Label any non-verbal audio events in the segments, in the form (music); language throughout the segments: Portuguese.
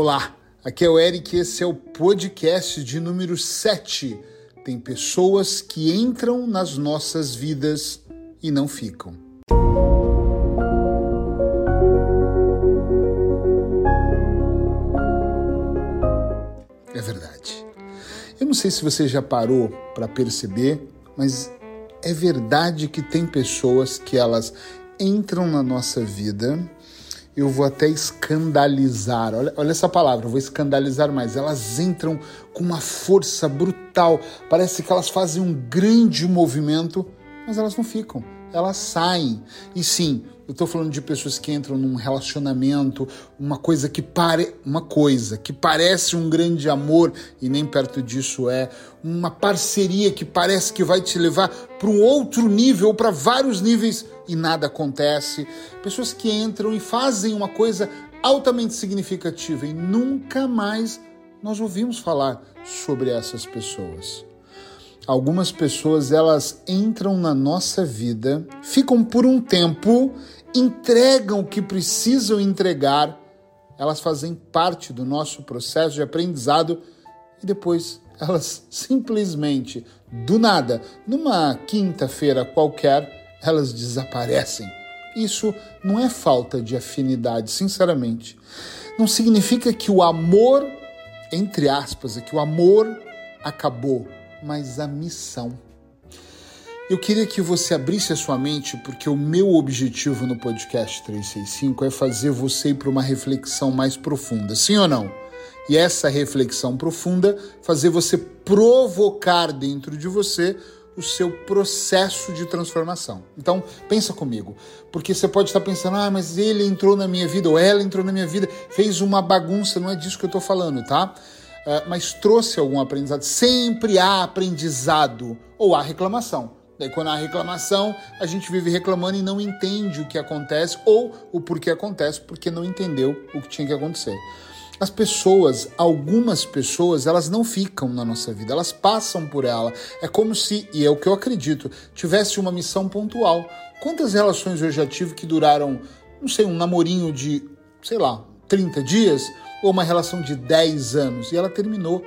Olá, aqui é o Eric e esse é o podcast de número 7. Tem pessoas que entram nas nossas vidas e não ficam. É verdade. Eu não sei se você já parou para perceber, mas é verdade que tem pessoas que elas entram na nossa vida eu vou até escandalizar. Olha, olha essa palavra, eu vou escandalizar mais. Elas entram com uma força brutal. Parece que elas fazem um grande movimento, mas elas não ficam. Elas saem. E sim, eu estou falando de pessoas que entram num relacionamento, uma coisa que pare, uma coisa que parece um grande amor e nem perto disso é, uma parceria que parece que vai te levar para um outro nível, para vários níveis e nada acontece. Pessoas que entram e fazem uma coisa altamente significativa e nunca mais nós ouvimos falar sobre essas pessoas. Algumas pessoas elas entram na nossa vida, ficam por um tempo, entregam o que precisam entregar, elas fazem parte do nosso processo de aprendizado e depois (laughs) elas simplesmente, do nada, numa quinta-feira qualquer, elas desaparecem. Isso não é falta de afinidade, sinceramente. Não significa que o amor, entre aspas, é que o amor acabou, mas a missão. Eu queria que você abrisse a sua mente, porque o meu objetivo no podcast 365 é fazer você ir para uma reflexão mais profunda, sim ou não? E essa reflexão profunda fazer você provocar dentro de você o seu processo de transformação. Então, pensa comigo, porque você pode estar pensando, ah, mas ele entrou na minha vida, ou ela entrou na minha vida, fez uma bagunça, não é disso que eu estou falando, tá? Uh, mas trouxe algum aprendizado. Sempre há aprendizado ou há reclamação. Daí, quando há reclamação, a gente vive reclamando e não entende o que acontece ou o porquê acontece, porque não entendeu o que tinha que acontecer. As pessoas, algumas pessoas, elas não ficam na nossa vida, elas passam por ela. É como se, e é o que eu acredito, tivesse uma missão pontual. Quantas relações eu já tive que duraram, não sei, um namorinho de, sei lá, 30 dias, ou uma relação de 10 anos, e ela terminou.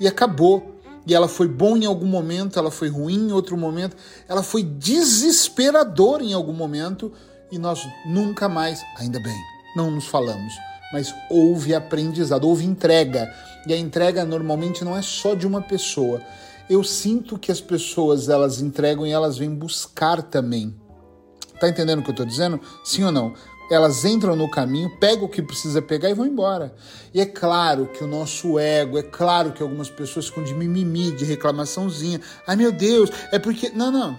E acabou. E ela foi bom em algum momento, ela foi ruim em outro momento, ela foi desesperadora em algum momento, e nós nunca mais, ainda bem, não nos falamos mas houve aprendizado, houve entrega. E a entrega normalmente não é só de uma pessoa. Eu sinto que as pessoas elas entregam e elas vêm buscar também. Tá entendendo o que eu estou dizendo? Sim ou não? Elas entram no caminho, pegam o que precisa pegar e vão embora. E é claro que o nosso ego, é claro que algumas pessoas ficam de mimimi, de reclamaçãozinha. Ai meu Deus, é porque. Não, não.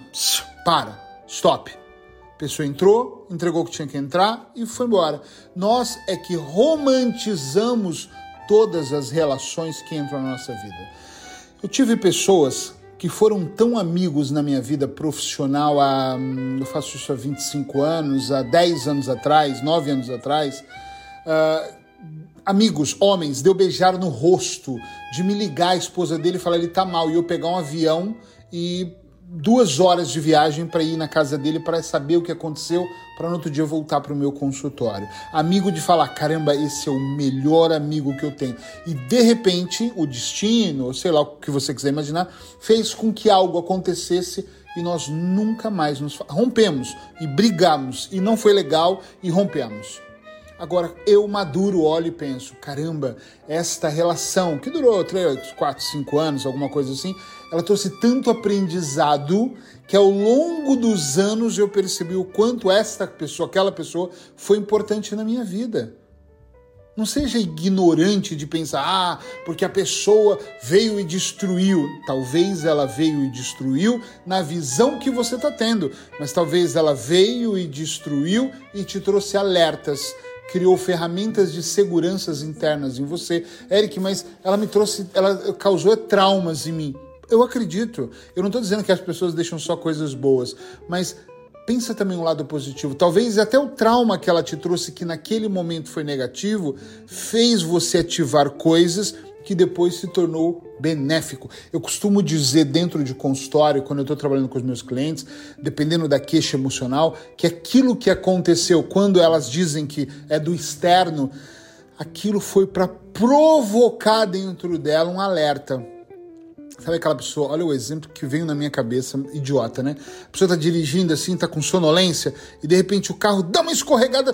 Para. Stop. A pessoa entrou, entregou o que tinha que entrar e foi embora. Nós é que romantizamos todas as relações que entram na nossa vida. Eu tive pessoas que foram tão amigos na minha vida profissional há, eu faço isso há 25 anos, há 10 anos atrás, 9 anos atrás, uh, amigos, homens, de eu beijar no rosto, de me ligar a esposa dele e falar ele tá mal, e eu pegar um avião e duas horas de viagem para ir na casa dele para saber o que aconteceu, para no outro dia voltar para o meu consultório. Amigo de falar, caramba, esse é o melhor amigo que eu tenho. E de repente, o destino, sei lá o que você quiser imaginar, fez com que algo acontecesse e nós nunca mais nos rompemos e brigamos e não foi legal e rompemos. Agora, eu maduro olho e penso: caramba, esta relação, que durou 3, 4, 5 anos, alguma coisa assim, ela trouxe tanto aprendizado que ao longo dos anos eu percebi o quanto esta pessoa, aquela pessoa, foi importante na minha vida. Não seja ignorante de pensar, ah, porque a pessoa veio e destruiu. Talvez ela veio e destruiu na visão que você está tendo, mas talvez ela veio e destruiu e te trouxe alertas criou ferramentas de seguranças internas em você. Eric, mas ela me trouxe, ela causou traumas em mim. Eu acredito. Eu não estou dizendo que as pessoas deixam só coisas boas, mas pensa também o um lado positivo. Talvez até o trauma que ela te trouxe, que naquele momento foi negativo, fez você ativar coisas que depois se tornou benéfico. Eu costumo dizer dentro de consultório, quando eu estou trabalhando com os meus clientes, dependendo da queixa emocional, que aquilo que aconteceu quando elas dizem que é do externo, aquilo foi para provocar dentro dela um alerta. Sabe aquela pessoa, olha o exemplo que veio na minha cabeça, idiota, né? A pessoa tá dirigindo assim, tá com sonolência, e de repente o carro dá uma escorregada,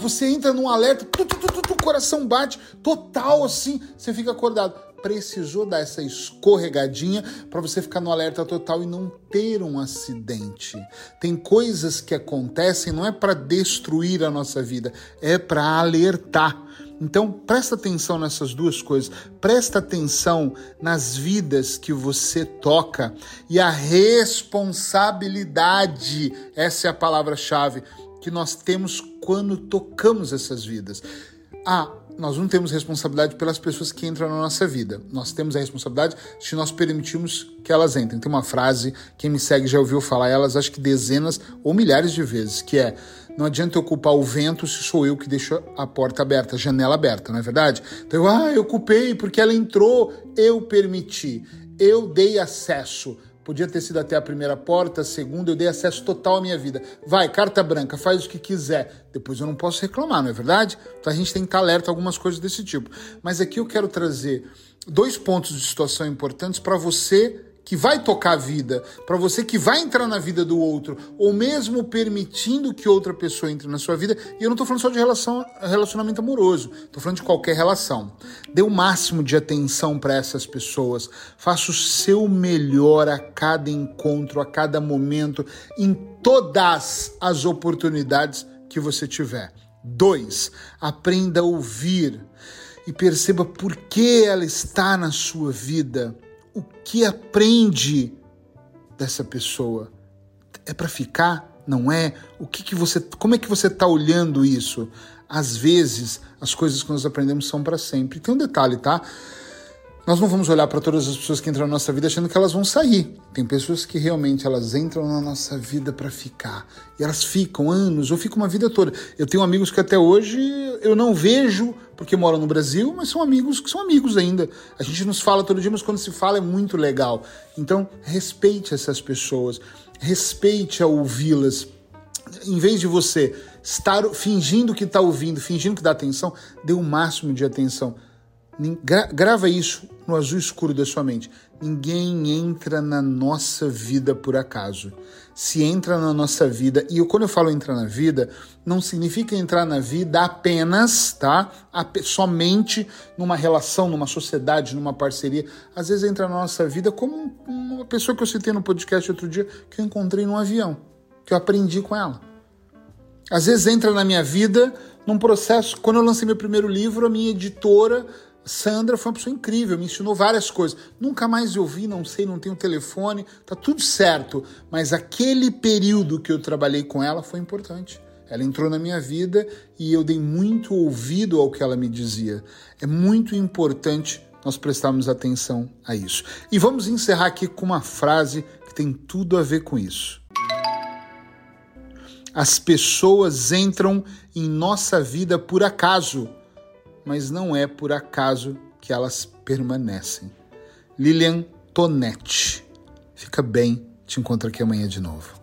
você entra num alerta, tu, tu, tu, tu, coração bate, total assim, você fica acordado. Precisou dar essa escorregadinha para você ficar no alerta total e não ter um acidente. Tem coisas que acontecem, não é para destruir a nossa vida, é para alertar. Então, presta atenção nessas duas coisas. Presta atenção nas vidas que você toca e a responsabilidade, essa é a palavra-chave que nós temos quando tocamos essas vidas. Ah, nós não temos responsabilidade pelas pessoas que entram na nossa vida. Nós temos a responsabilidade se nós permitirmos que elas entrem. Tem uma frase, quem me segue já ouviu falar elas, acho que dezenas ou milhares de vezes, que é não adianta eu culpar o vento se sou eu que deixo a porta aberta, a janela aberta, não é verdade? Então, eu, ah, eu culpei porque ela entrou, eu permiti, eu dei acesso. Podia ter sido até a primeira porta, a segunda, eu dei acesso total à minha vida. Vai, carta branca, faz o que quiser. Depois eu não posso reclamar, não é verdade? Então a gente tem que estar alerta a algumas coisas desse tipo. Mas aqui eu quero trazer dois pontos de situação importantes para você que vai tocar a vida, para você que vai entrar na vida do outro, ou mesmo permitindo que outra pessoa entre na sua vida. E eu não estou falando só de relação, relacionamento amoroso, estou falando de qualquer relação. Dê o máximo de atenção para essas pessoas, faça o seu melhor a cada encontro, a cada momento, em todas as oportunidades que você tiver. Dois, aprenda a ouvir e perceba por que ela está na sua vida o que aprende dessa pessoa é para ficar, não é? O que, que você, como é que você está olhando isso? Às vezes as coisas que nós aprendemos são para sempre. Tem um detalhe, tá? Nós não vamos olhar para todas as pessoas que entram na nossa vida achando que elas vão sair. Tem pessoas que realmente elas entram na nossa vida para ficar. E elas ficam anos ou ficam uma vida toda. Eu tenho amigos que até hoje eu não vejo porque moram no Brasil, mas são amigos que são amigos ainda. A gente nos fala todo dia, mas quando se fala é muito legal. Então, respeite essas pessoas, respeite a ouvi-las. Em vez de você estar fingindo que está ouvindo, fingindo que dá atenção, dê o máximo de atenção Gra grava isso no azul escuro da sua mente. Ninguém entra na nossa vida por acaso. Se entra na nossa vida, e quando eu falo entrar na vida, não significa entrar na vida apenas, tá? somente numa relação, numa sociedade, numa parceria. Às vezes entra na nossa vida como uma pessoa que eu citei no podcast outro dia, que eu encontrei num avião, que eu aprendi com ela. Às vezes entra na minha vida num processo. Quando eu lancei meu primeiro livro, a minha editora Sandra foi uma pessoa incrível, me ensinou várias coisas. Nunca mais eu vi, não sei, não tenho telefone, tá tudo certo. Mas aquele período que eu trabalhei com ela foi importante. Ela entrou na minha vida e eu dei muito ouvido ao que ela me dizia. É muito importante nós prestarmos atenção a isso. E vamos encerrar aqui com uma frase que tem tudo a ver com isso. As pessoas entram em nossa vida por acaso mas não é por acaso que elas permanecem. Lilian Tonetti. Fica bem, te encontro aqui amanhã de novo.